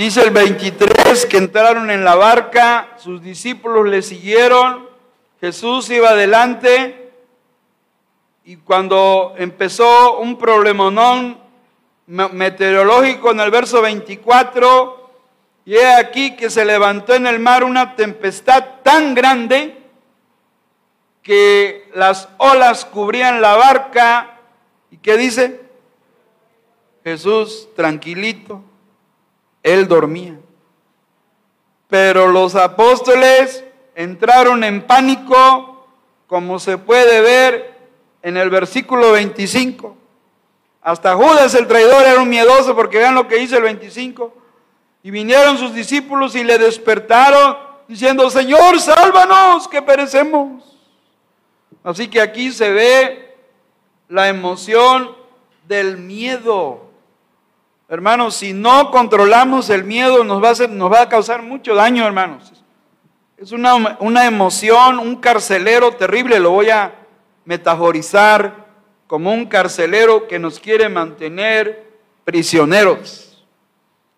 Dice el 23 que entraron en la barca, sus discípulos le siguieron, Jesús iba adelante y cuando empezó un problemonón meteorológico en el verso 24, y he aquí que se levantó en el mar una tempestad tan grande que las olas cubrían la barca. ¿Y qué dice? Jesús tranquilito, él dormía. Pero los apóstoles entraron en pánico, como se puede ver en el versículo 25. Hasta Judas el traidor era un miedoso porque vean lo que dice el 25. Y vinieron sus discípulos y le despertaron diciendo, Señor, sálvanos, que perecemos. Así que aquí se ve la emoción del miedo. Hermanos, si no controlamos el miedo, nos va a, nos va a causar mucho daño, hermanos. Es una, una emoción, un carcelero terrible, lo voy a metaforizar como un carcelero que nos quiere mantener prisioneros.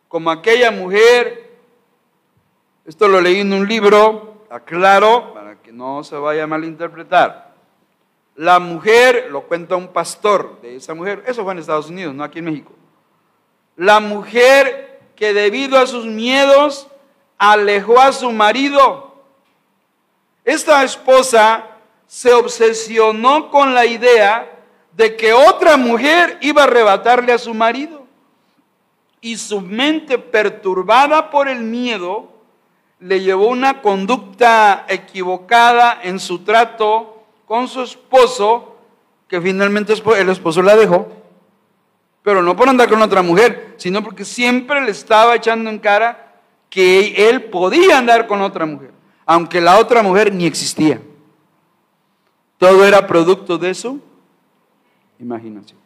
Como aquella mujer, esto lo leí en un libro, aclaro, para que no se vaya a malinterpretar. La mujer, lo cuenta un pastor de esa mujer, eso fue en Estados Unidos, no aquí en México la mujer que debido a sus miedos alejó a su marido. Esta esposa se obsesionó con la idea de que otra mujer iba a arrebatarle a su marido. Y su mente perturbada por el miedo le llevó una conducta equivocada en su trato con su esposo, que finalmente el esposo la dejó pero no por andar con otra mujer, sino porque siempre le estaba echando en cara que él podía andar con otra mujer, aunque la otra mujer ni existía. Todo era producto de eso, imaginación.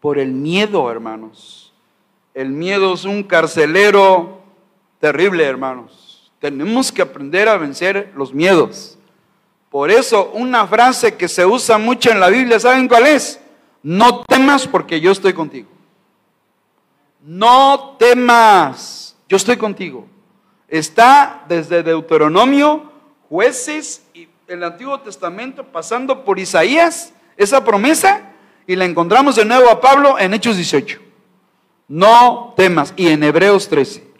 Por el miedo, hermanos. El miedo es un carcelero terrible, hermanos. Tenemos que aprender a vencer los miedos. Por eso, una frase que se usa mucho en la Biblia, ¿saben cuál es? No temas porque yo estoy contigo. No temas, yo estoy contigo. Está desde Deuteronomio, jueces y el Antiguo Testamento, pasando por Isaías, esa promesa, y la encontramos de nuevo a Pablo en Hechos 18. No temas, y en Hebreos 13.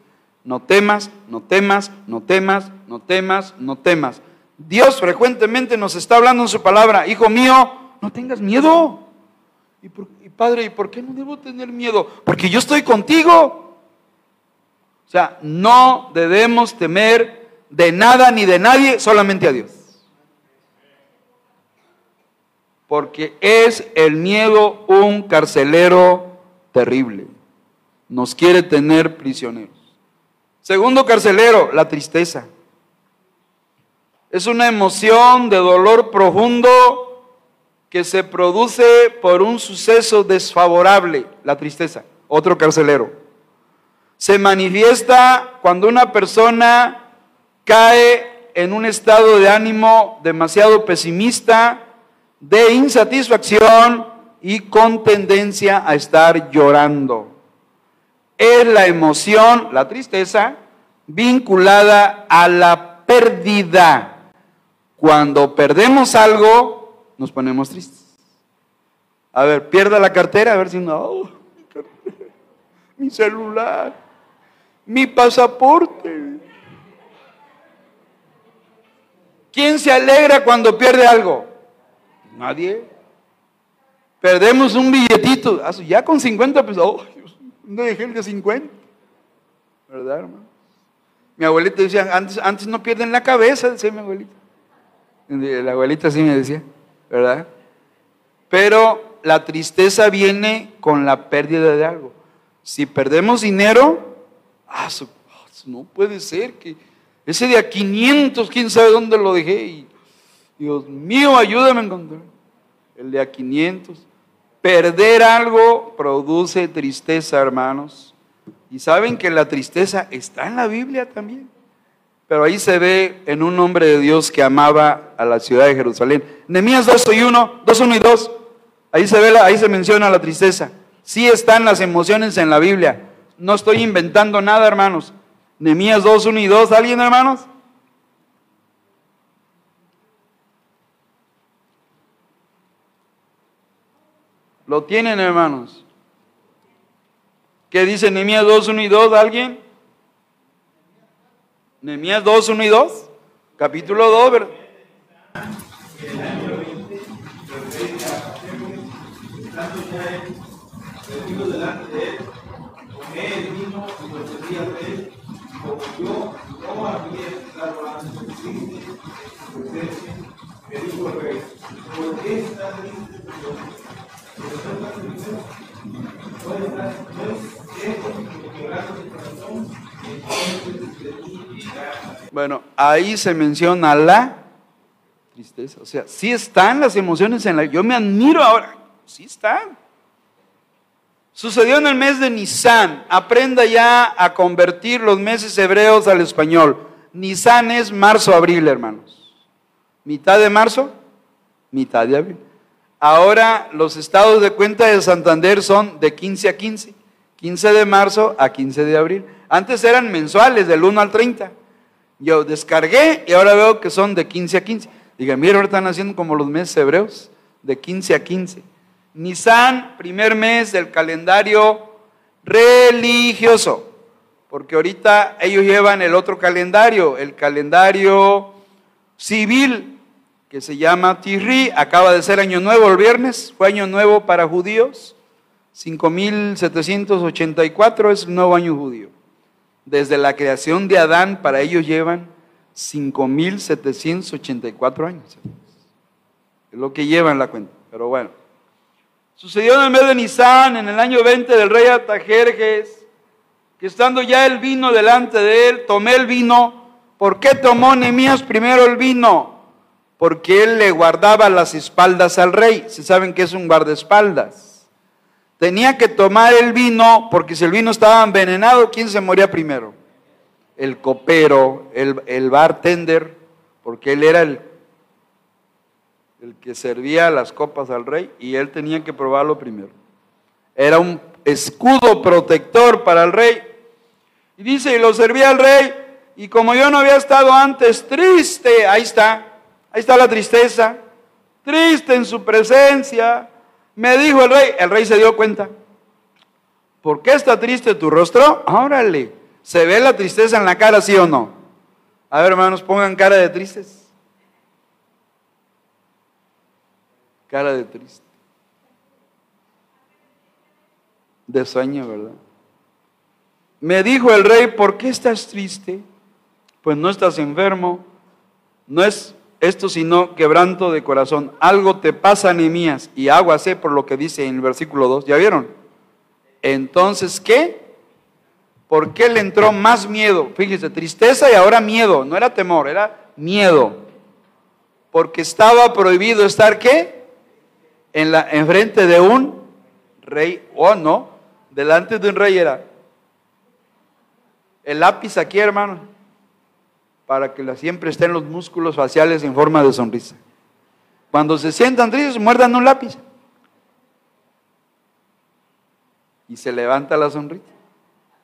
No temas, no temas, no temas, no temas, no temas. Dios frecuentemente nos está hablando en su palabra, hijo mío, no tengas miedo. ¿Y, padre, ¿y por qué no debo tener miedo? Porque yo estoy contigo. O sea, no debemos temer de nada ni de nadie, solamente a Dios. Porque es el miedo un carcelero terrible. Nos quiere tener prisioneros. Segundo carcelero, la tristeza. Es una emoción de dolor profundo que se produce por un suceso desfavorable, la tristeza, otro carcelero. Se manifiesta cuando una persona cae en un estado de ánimo demasiado pesimista, de insatisfacción y con tendencia a estar llorando. Es la emoción, la tristeza, vinculada a la pérdida. Cuando perdemos algo, nos ponemos tristes. A ver, pierda la cartera, a ver si no, mi, celular, mi pasaporte. ¿Quién se alegra cuando pierde algo? Nadie. Perdemos un billetito, ah, ya con 50 pesos, oh, no dejé el de 50. ¿Verdad, hermano? Mi abuelita decía, antes, antes no pierden la cabeza, decía mi abuelita. La abuelita así me decía. ¿Verdad? Pero la tristeza viene con la pérdida de algo. Si perdemos dinero, ah, ah no puede ser que ese de a 500, quién sabe dónde lo dejé. Dios mío, ayúdame a encontrar. El de a 500. Perder algo produce tristeza, hermanos. Y saben que la tristeza está en la Biblia también. Pero ahí se ve en un hombre de Dios que amaba a la ciudad de Jerusalén. Nehemías 2 y 1, 2, 1 y 2. Ahí se ve, ahí se menciona la tristeza. Sí están las emociones en la Biblia. No estoy inventando nada, hermanos. Nehemías 2, 1 y 2. ¿Alguien, hermanos? ¿Lo tienen, hermanos? ¿Qué dice Nehemías 2, 1 y 2? ¿Alguien? Nehemías 2, 1 y 2. Capítulo 2, ¿verdad? Bueno, ahí se menciona la tristeza. O sea, sí están las emociones en la... Yo me admiro ahora. Sí están. Sucedió en el mes de Nisan. Aprenda ya a convertir los meses hebreos al español. Nisan es marzo-abril, hermanos. Mitad de marzo, mitad de abril. Ahora los estados de cuenta de Santander son de 15 a 15. 15 de marzo a 15 de abril. Antes eran mensuales, del 1 al 30. Yo descargué y ahora veo que son de 15 a 15. Diga, mira, ahora están haciendo como los meses hebreos, de 15 a 15. Nisan, primer mes del calendario religioso, porque ahorita ellos llevan el otro calendario, el calendario civil, que se llama Tirri, acaba de ser año nuevo el viernes, fue año nuevo para judíos, 5784 es el nuevo año judío. Desde la creación de Adán, para ellos llevan 5784 años. Es lo que llevan la cuenta, pero bueno. Sucedió en el mes de Nisan, en el año 20 del rey Atajerjes, que estando ya el vino delante de él, tomé el vino. ¿Por qué tomó Nemías primero el vino? Porque él le guardaba las espaldas al rey. Se saben que es un guardaespaldas. Tenía que tomar el vino, porque si el vino estaba envenenado, ¿quién se moría primero? El copero, el, el bartender, porque él era el el que servía las copas al rey, y él tenía que probarlo primero. Era un escudo protector para el rey. Y dice, y lo servía al rey, y como yo no había estado antes triste, ahí está, ahí está la tristeza, triste en su presencia, me dijo el rey, el rey se dio cuenta, ¿por qué está triste tu rostro? Órale, ¿se ve la tristeza en la cara, sí o no? A ver, hermanos, pongan cara de tristes. cara de triste. De sueño, ¿verdad? Me dijo el rey, ¿por qué estás triste? Pues no estás enfermo, no es esto sino quebranto de corazón. Algo te pasa, Nehemías, y sé por lo que dice en el versículo 2. ¿Ya vieron? Entonces, ¿qué? ¿Por qué le entró más miedo? Fíjese, tristeza y ahora miedo. No era temor, era miedo. Porque estaba prohibido estar, ¿qué? en la enfrente de un rey o no, delante de un rey era el lápiz aquí, hermano, para que siempre estén los músculos faciales en forma de sonrisa. Cuando se sientan tristes, muerdan un lápiz. Y se levanta la sonrisa.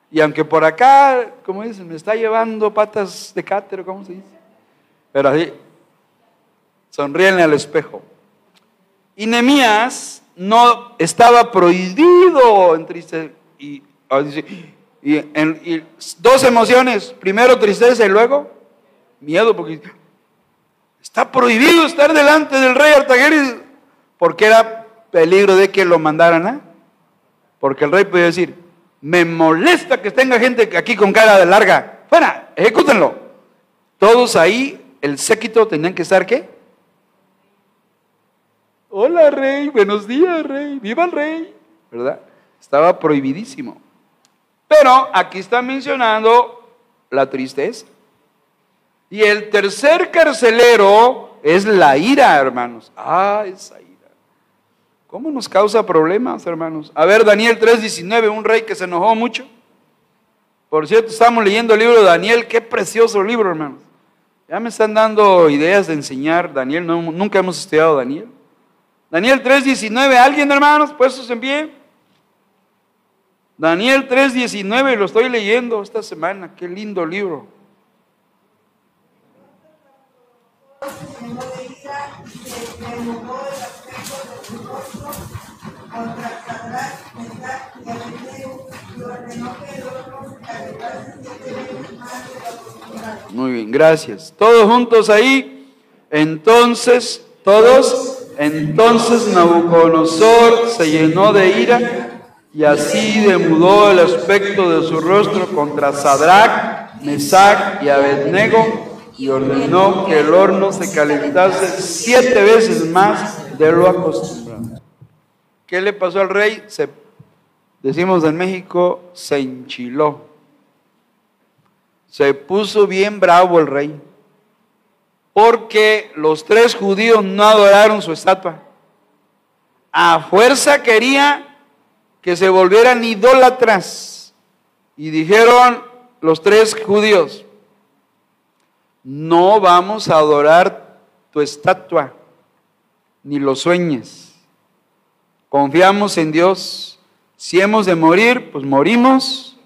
Y aunque por acá, como dicen, me está llevando patas de cátero, ¿cómo se dice? Pero así, sonríenle al espejo. Y Nemías no estaba prohibido en tristeza. Y, ah, y, dos emociones, primero tristeza y luego miedo, porque está prohibido estar delante del rey Artagueris, porque era peligro de que lo mandaran a. Porque el rey podía decir, me molesta que tenga gente aquí con cara de larga, fuera, ejecútenlo. Todos ahí, el séquito tenían que estar, ¿qué? Hola rey, buenos días rey, viva el rey, ¿verdad? Estaba prohibidísimo. Pero aquí está mencionando la tristeza. Y el tercer carcelero es la ira, hermanos. Ah, esa ira. ¿Cómo nos causa problemas, hermanos? A ver, Daniel 3:19, un rey que se enojó mucho. Por cierto, estamos leyendo el libro de Daniel, qué precioso libro, hermanos. Ya me están dando ideas de enseñar Daniel, nunca hemos estudiado Daniel. Daniel 3:19, ¿alguien hermanos puestos en pie? Daniel 3:19, lo estoy leyendo esta semana, qué lindo libro. Muy bien, gracias. Todos juntos ahí. Entonces, todos, entonces Nabucodonosor se llenó de ira y así demudó el aspecto de su rostro contra Sadrach, Mesach y Abednego y ordenó que el horno se calentase siete veces más de lo acostumbrado. ¿Qué le pasó al rey? Se, decimos en México, se enchiló. Se puso bien bravo el rey. Porque los tres judíos no adoraron su estatua. A fuerza quería que se volvieran idólatras. Y dijeron los tres judíos, no vamos a adorar tu estatua, ni lo sueñes. Confiamos en Dios. Si hemos de morir, pues morimos.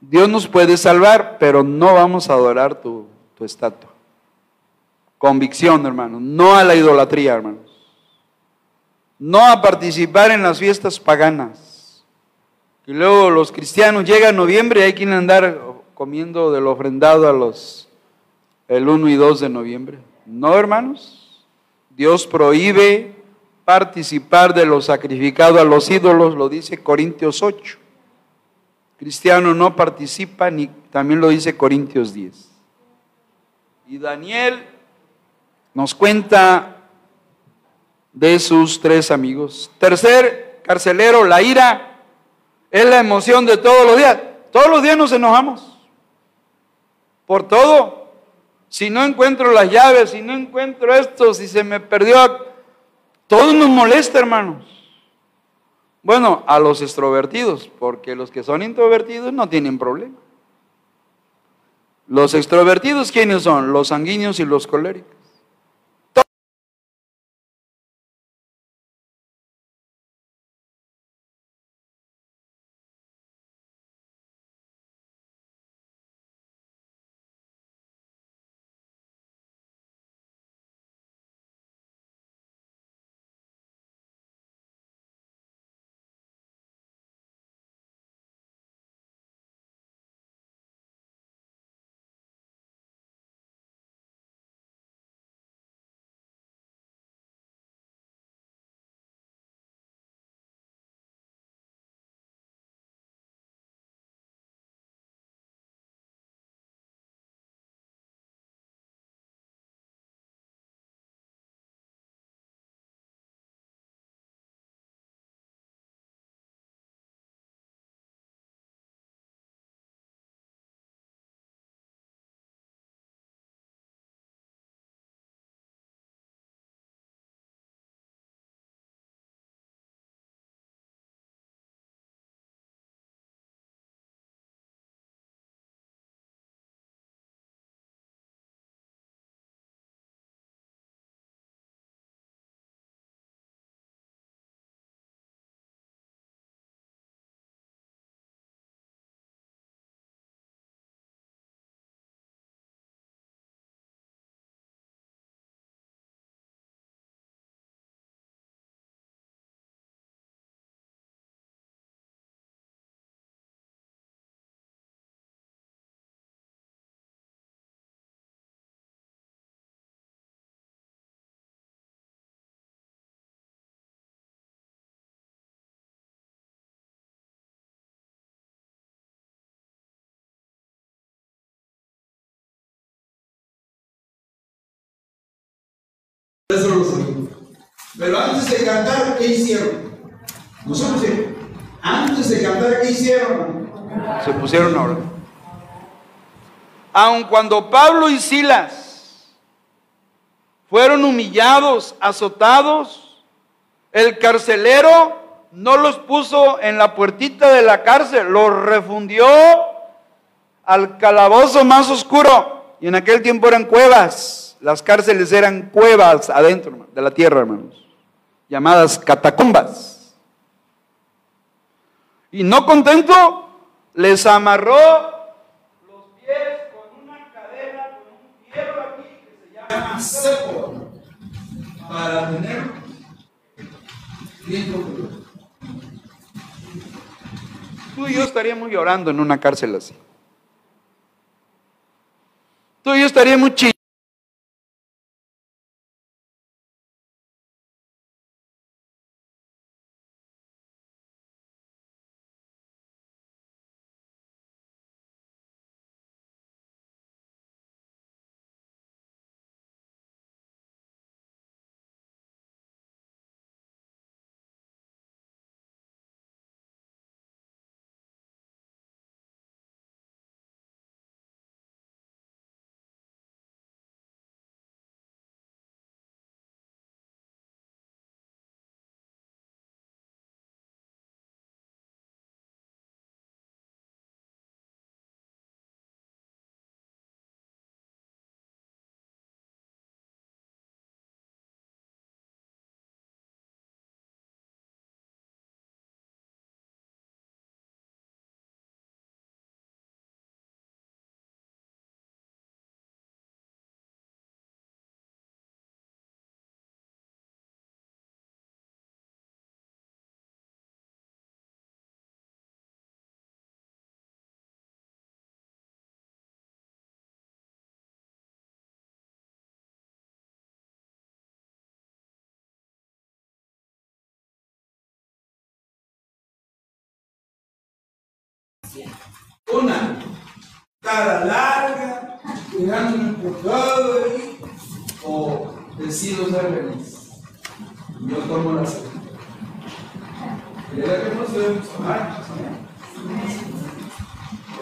Dios nos puede salvar, pero no vamos a adorar tu, tu estatua. Convicción, hermanos. No a la idolatría, hermanos. No a participar en las fiestas paganas. Y luego los cristianos llegan noviembre y hay que andar comiendo del ofrendado a los el 1 y 2 de noviembre. No, hermanos. Dios prohíbe participar de lo sacrificado a los ídolos, lo dice Corintios 8. Cristiano no participa, ni también lo dice Corintios 10. Y Daniel nos cuenta de sus tres amigos. Tercer carcelero, la ira es la emoción de todos los días. Todos los días nos enojamos. Por todo. Si no encuentro las llaves, si no encuentro esto, si se me perdió, todo nos molesta, hermanos. Bueno, a los extrovertidos, porque los que son introvertidos no tienen problema. Los extrovertidos, ¿quiénes son? Los sanguíneos y los coléricos. Pero antes de cantar, ¿qué hicieron? Nosotros, antes de cantar, ¿qué hicieron? Se pusieron a. Aun cuando Pablo y Silas fueron humillados, azotados, el carcelero no los puso en la puertita de la cárcel, los refundió al calabozo más oscuro. Y en aquel tiempo eran cuevas. Las cárceles eran cuevas adentro de la tierra, hermanos, llamadas catacumbas. Y no contento, les amarró los pies con una cadena, con un fierro aquí que se llama cepo, para tener bien Tú y yo estaríamos llorando en una cárcel así. Tú y yo estaríamos chillando. Una cara larga, todo ahí, o decido ser feliz. Yo tomo la segunda. La que nos debemos tomar,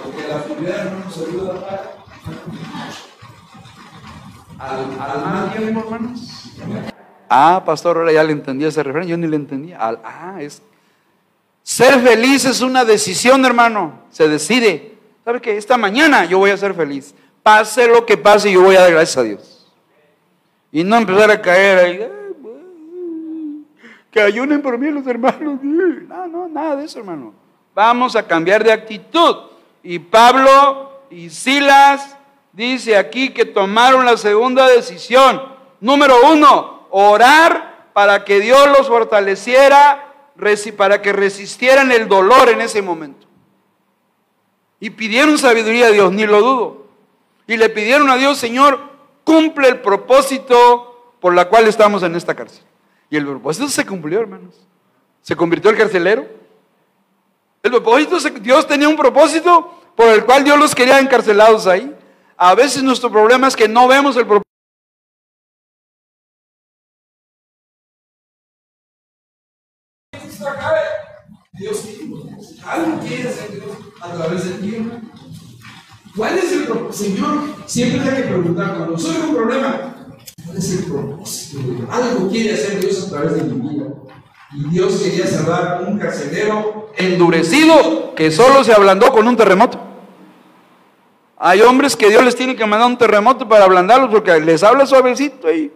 porque la primera no nos ayuda para. Al, al tiempo, hermanos. Ah, pastor, ahora ya le entendí ese referencia, yo ni le entendía. Al, ah, es ser feliz es una decisión, hermano. Se decide. ¿Sabe qué? Esta mañana yo voy a ser feliz. Pase lo que pase, yo voy a dar gracias a Dios. Y no empezar a caer ahí. Que ayunen por mí los hermanos. No, no, nada de eso, hermano. Vamos a cambiar de actitud. Y Pablo y Silas dice aquí que tomaron la segunda decisión. Número uno, orar para que Dios los fortaleciera para que resistieran el dolor en ese momento. Y pidieron sabiduría a Dios, ni lo dudo. Y le pidieron a Dios, Señor, cumple el propósito por la cual estamos en esta cárcel. Y el propósito se cumplió, hermanos. Se convirtió el carcelero. El propósito, Dios tenía un propósito por el cual Dios los quería encarcelados ahí. A veces nuestro problema es que no vemos el propósito. Algo quiere hacer Dios a través de ti. ¿Cuál es el propósito? Señor, siempre hay que preguntar cuando surge un problema, ¿cuál es el propósito? Algo quiere hacer Dios a través de mi vida. Y Dios quería salvar un carcelero endurecido que solo se ablandó con un terremoto. Hay hombres que Dios les tiene que mandar un terremoto para ablandarlos porque les habla suavecito y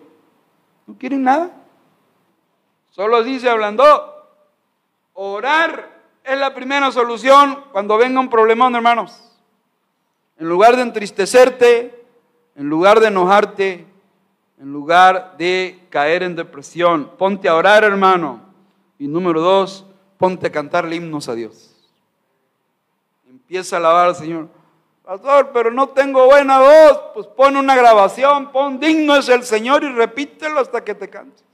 no quieren nada. Solo así se ablandó. Orar es la primera solución cuando venga un problemón, hermanos. En lugar de entristecerte, en lugar de enojarte, en lugar de caer en depresión, ponte a orar, hermano. Y número dos, ponte a cantarle himnos a Dios. Empieza a alabar al Señor. Pastor, pero no tengo buena voz. Pues pon una grabación, pon digno es el Señor y repítelo hasta que te cantes.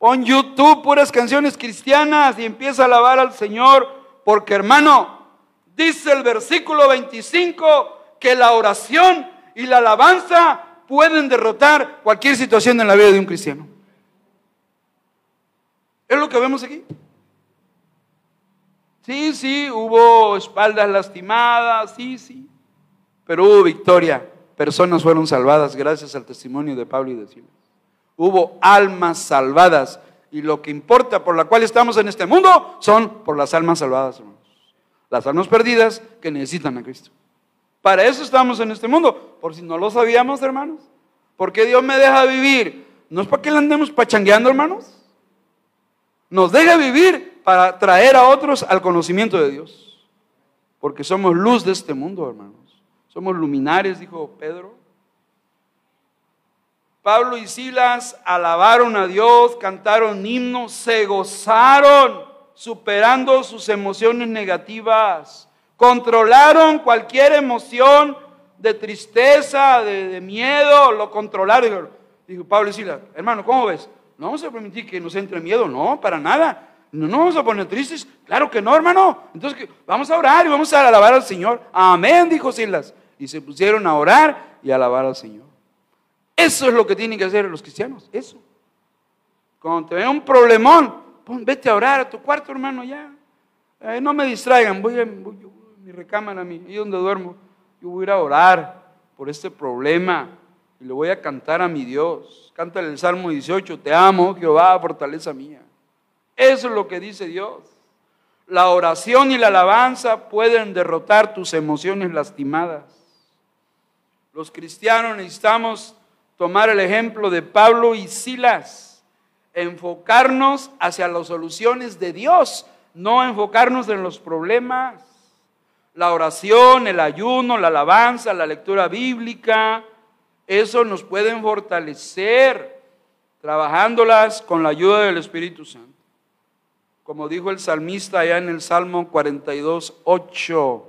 Pon YouTube puras canciones cristianas y empieza a alabar al Señor, porque hermano, dice el versículo 25 que la oración y la alabanza pueden derrotar cualquier situación en la vida de un cristiano. Es lo que vemos aquí. Sí, sí, hubo espaldas lastimadas, sí, sí, pero hubo victoria. Personas fueron salvadas gracias al testimonio de Pablo y de Silas hubo almas salvadas. Y lo que importa por la cual estamos en este mundo son por las almas salvadas, hermanos. Las almas perdidas que necesitan a Cristo. Para eso estamos en este mundo. Por si no lo sabíamos, hermanos. Porque Dios me deja vivir. No es para que le andemos pachangueando, hermanos. Nos deja vivir para traer a otros al conocimiento de Dios. Porque somos luz de este mundo, hermanos. Somos luminares, dijo Pedro. Pablo y Silas alabaron a Dios, cantaron himnos, se gozaron, superando sus emociones negativas. Controlaron cualquier emoción de tristeza, de, miedo, lo controlaron. Dijo Pablo y Silas, hermano, ¿cómo ves? No vamos a permitir que nos entre miedo, no, para nada. No nos vamos a poner tristes. Claro que no, hermano. Entonces vamos a orar y vamos a alabar al Señor. Amén, dijo Silas. Y se pusieron a orar y a alabar al Señor. Eso es lo que tienen que hacer los cristianos. Eso. Cuando te ven un problemón, vete a orar a tu cuarto, hermano, ya. no me distraigan. Voy a, mi recámara, ahí donde duermo. Yo voy a ir a orar por este problema y le voy a cantar a mi Dios. Cántale el Salmo 18. Te amo, Jehová, fortaleza mía. Eso es lo que dice Dios. La oración y la alabanza pueden derrotar tus emociones lastimadas. Los cristianos necesitamos tomar el ejemplo de Pablo y Silas, enfocarnos hacia las soluciones de Dios, no enfocarnos en los problemas. La oración, el ayuno, la alabanza, la lectura bíblica, eso nos pueden fortalecer trabajándolas con la ayuda del Espíritu Santo. Como dijo el salmista allá en el Salmo 42, 8,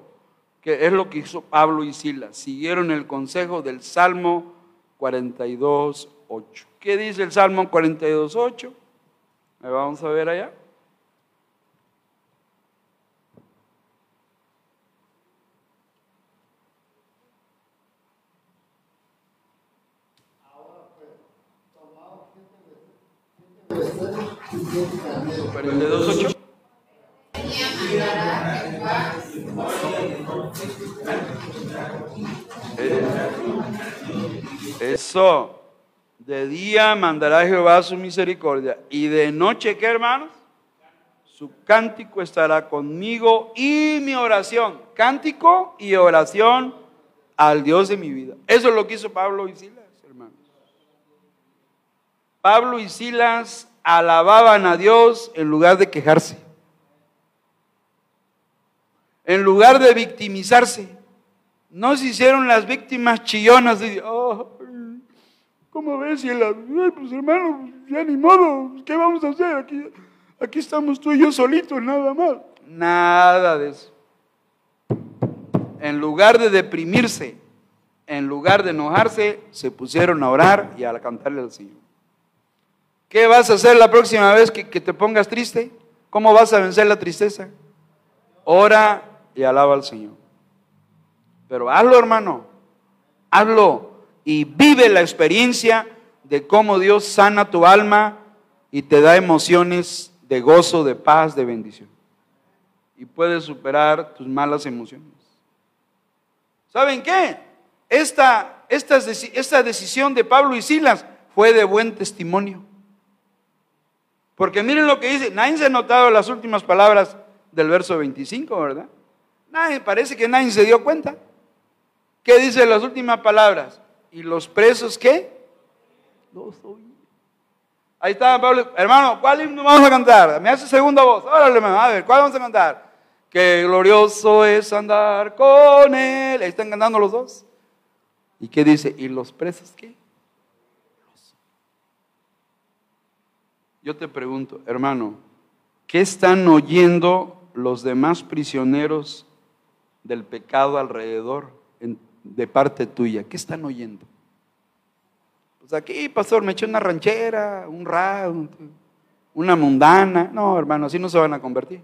que es lo que hizo Pablo y Silas, siguieron el consejo del Salmo 42, 8. ¿Qué dice el Salmo 42, 8? Vamos a ver allá. ¿42, 8? Eso. De día mandará Jehová su misericordia. Y de noche, ¿qué hermanos? Su cántico estará conmigo y mi oración. Cántico y oración al Dios de mi vida. Eso es lo que hizo Pablo y Silas, hermanos. Pablo y Silas alababan a Dios en lugar de quejarse. En lugar de victimizarse. No se hicieron las víctimas chillonas de, oh, ¿cómo ves? Y la, pues hermano, ya ni modo, ¿qué vamos a hacer? Aquí, aquí estamos tú y yo solitos, nada más. Nada de eso. En lugar de deprimirse, en lugar de enojarse, se pusieron a orar y a cantarle al Señor. ¿Qué vas a hacer la próxima vez que, que te pongas triste? ¿Cómo vas a vencer la tristeza? Ora y alaba al Señor. Pero hazlo, hermano. Hazlo y vive la experiencia de cómo Dios sana tu alma y te da emociones de gozo, de paz, de bendición. Y puedes superar tus malas emociones. ¿Saben qué? Esta, esta, esta decisión de Pablo y Silas fue de buen testimonio. Porque miren lo que dice, nadie se ha notado las últimas palabras del verso 25, ¿verdad? Nadie, parece que nadie se dio cuenta. ¿Qué dice las últimas palabras? ¿Y los presos qué? Los oí. Ahí está Pablo. Hermano, ¿cuál himno vamos a cantar? Me hace segunda voz. Órale, hermano, a ver, ¿cuál vamos a cantar? Qué glorioso es andar con él. Ahí están cantando los dos. ¿Y qué dice? ¿Y los presos qué? Yo te pregunto, hermano, ¿qué están oyendo los demás prisioneros del pecado alrededor? De parte tuya? ¿Qué están oyendo? Pues aquí, pastor, me eché una ranchera, un ra, una mundana. No, hermano, así no se van a convertir.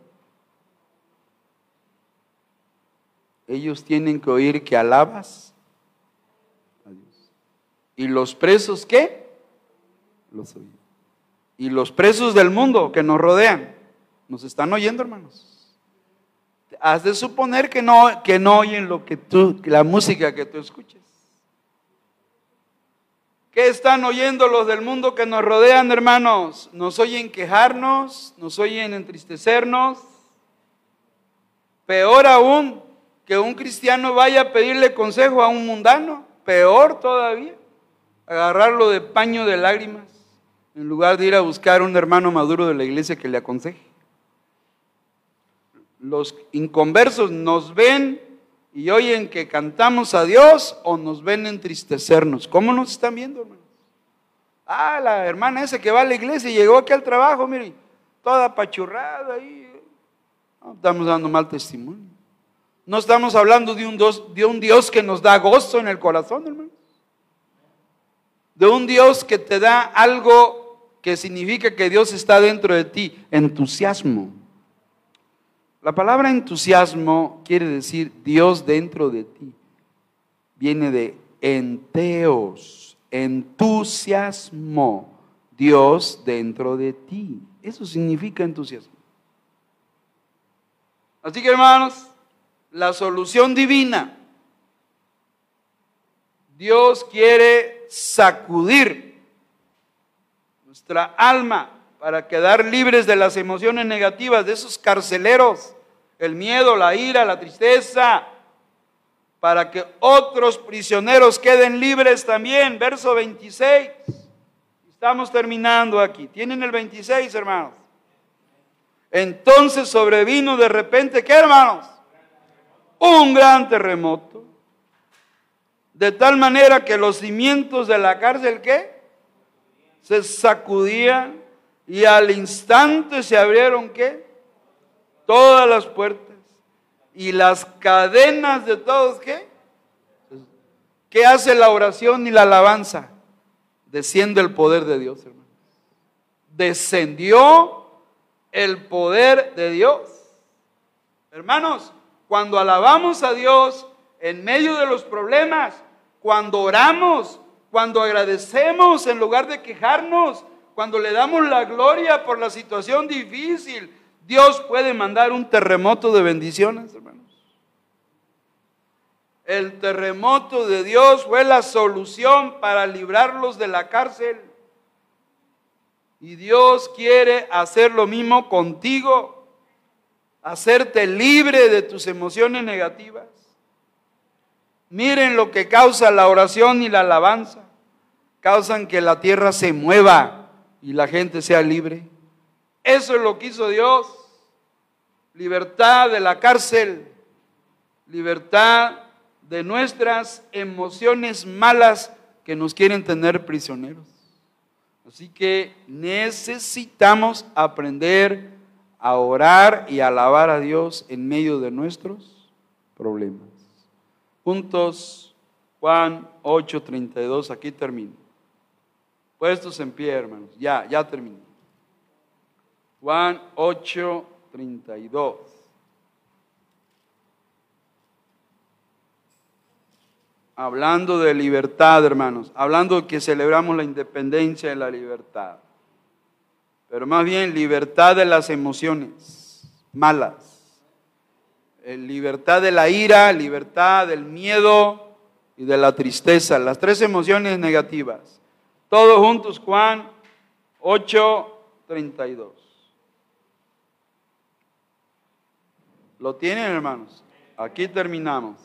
Ellos tienen que oír que alabas a Dios. ¿Y los presos qué? Los oyen. Y los presos del mundo que nos rodean, nos están oyendo, hermanos has de suponer que no, que no oyen lo que tú, la música que tú escuches. ¿Qué están oyendo los del mundo que nos rodean, hermanos? Nos oyen quejarnos, nos oyen entristecernos. Peor aún, que un cristiano vaya a pedirle consejo a un mundano. Peor todavía, agarrarlo de paño de lágrimas, en lugar de ir a buscar a un hermano maduro de la iglesia que le aconseje. Los inconversos nos ven y oyen que cantamos a Dios o nos ven entristecernos. ¿Cómo nos están viendo, hermanos? Ah, la hermana esa que va a la iglesia y llegó aquí al trabajo, miren, toda apachurrada ahí. estamos dando mal testimonio. No estamos hablando de un, Dios, de un Dios que nos da gozo en el corazón, hermano. De un Dios que te da algo que significa que Dios está dentro de ti, entusiasmo. La palabra entusiasmo quiere decir Dios dentro de ti. Viene de enteos, entusiasmo, Dios dentro de ti. Eso significa entusiasmo. Así que hermanos, la solución divina, Dios quiere sacudir nuestra alma para quedar libres de las emociones negativas, de esos carceleros el miedo, la ira, la tristeza, para que otros prisioneros queden libres también. Verso 26. Estamos terminando aquí. ¿Tienen el 26, hermanos? Entonces sobrevino de repente, ¿qué hermanos? Un gran terremoto. De tal manera que los cimientos de la cárcel, ¿qué? Se sacudían y al instante se abrieron, ¿qué? Todas las puertas y las cadenas de todos, ¿qué? ¿Qué hace la oración y la alabanza? Desciende el poder de Dios, hermano. Descendió el poder de Dios. Hermanos, cuando alabamos a Dios en medio de los problemas, cuando oramos, cuando agradecemos en lugar de quejarnos, cuando le damos la gloria por la situación difícil, Dios puede mandar un terremoto de bendiciones, hermanos. El terremoto de Dios fue la solución para librarlos de la cárcel. Y Dios quiere hacer lo mismo contigo, hacerte libre de tus emociones negativas. Miren lo que causa la oración y la alabanza. Causan que la tierra se mueva y la gente sea libre. Eso es lo que hizo Dios. Libertad de la cárcel, libertad de nuestras emociones malas que nos quieren tener prisioneros. Así que necesitamos aprender a orar y alabar a Dios en medio de nuestros problemas. Juntos, Juan 8:32, aquí termino. Puestos en pie, hermanos. Ya, ya termino. Juan 8, 32. Hablando de libertad, hermanos. Hablando de que celebramos la independencia de la libertad. Pero más bien libertad de las emociones malas. Eh, libertad de la ira, libertad del miedo y de la tristeza. Las tres emociones negativas. Todos juntos, Juan 8, 32. ¿Lo tienen, hermanos? Aquí terminamos.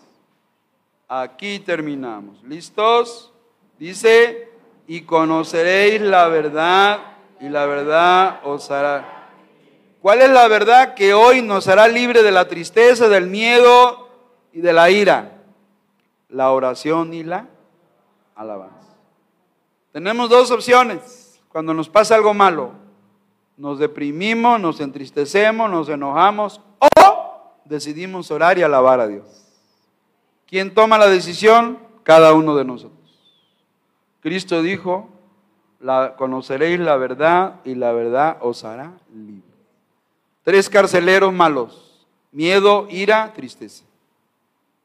Aquí terminamos. ¿Listos? Dice, y conoceréis la verdad y la verdad os hará. ¿Cuál es la verdad que hoy nos hará libre de la tristeza, del miedo y de la ira? La oración y la alabanza. Tenemos dos opciones cuando nos pasa algo malo. Nos deprimimos, nos entristecemos, nos enojamos decidimos orar y alabar a Dios. ¿Quién toma la decisión? Cada uno de nosotros. Cristo dijo, la, conoceréis la verdad y la verdad os hará libre. Tres carceleros malos, miedo, ira, tristeza.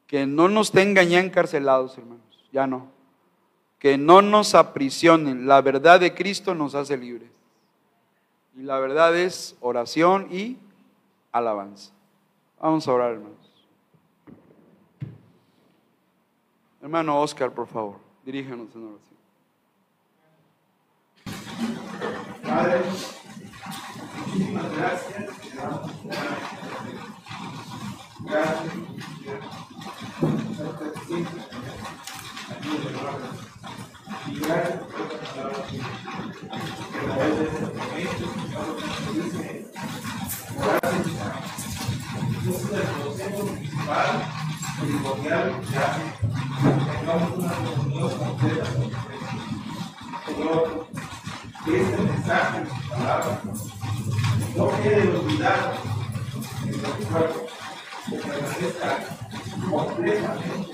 Que no nos tengan ya encarcelados, hermanos, ya no. Que no nos aprisionen. La verdad de Cristo nos hace libres. Y la verdad es oración y alabanza. Vamos a orar, hermanos. Hermano Oscar, por favor, diríjanos en oración. Padre, muchísimas gracias. Gracias. Gracias a través Gracias. Ceremonial ya tengamos una comunión completa con el Señor, que este mensaje, palabra, no quede olvidado en el cuerpo, que permanezca completamente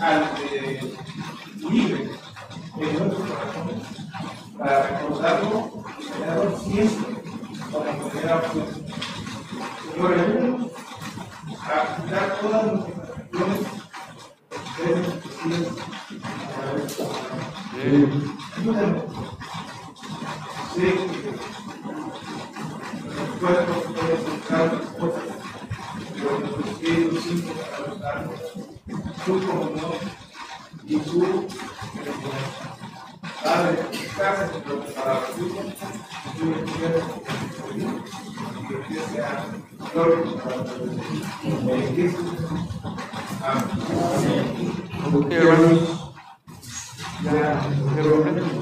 al eh, libre en nuestro corazón para recordarlo y tenerlo siempre como primera opción. Señor, ayúdanos a quitar todas nuestras acciones destructivas a través de tu palabra. Ayúdanos. Sé que nuestro cuerpo puede buscar las cosas, pero nuestro espíritu siempre para buscar su comunión y su. Padre, gracias por para Oke, Ron. Ya, oke,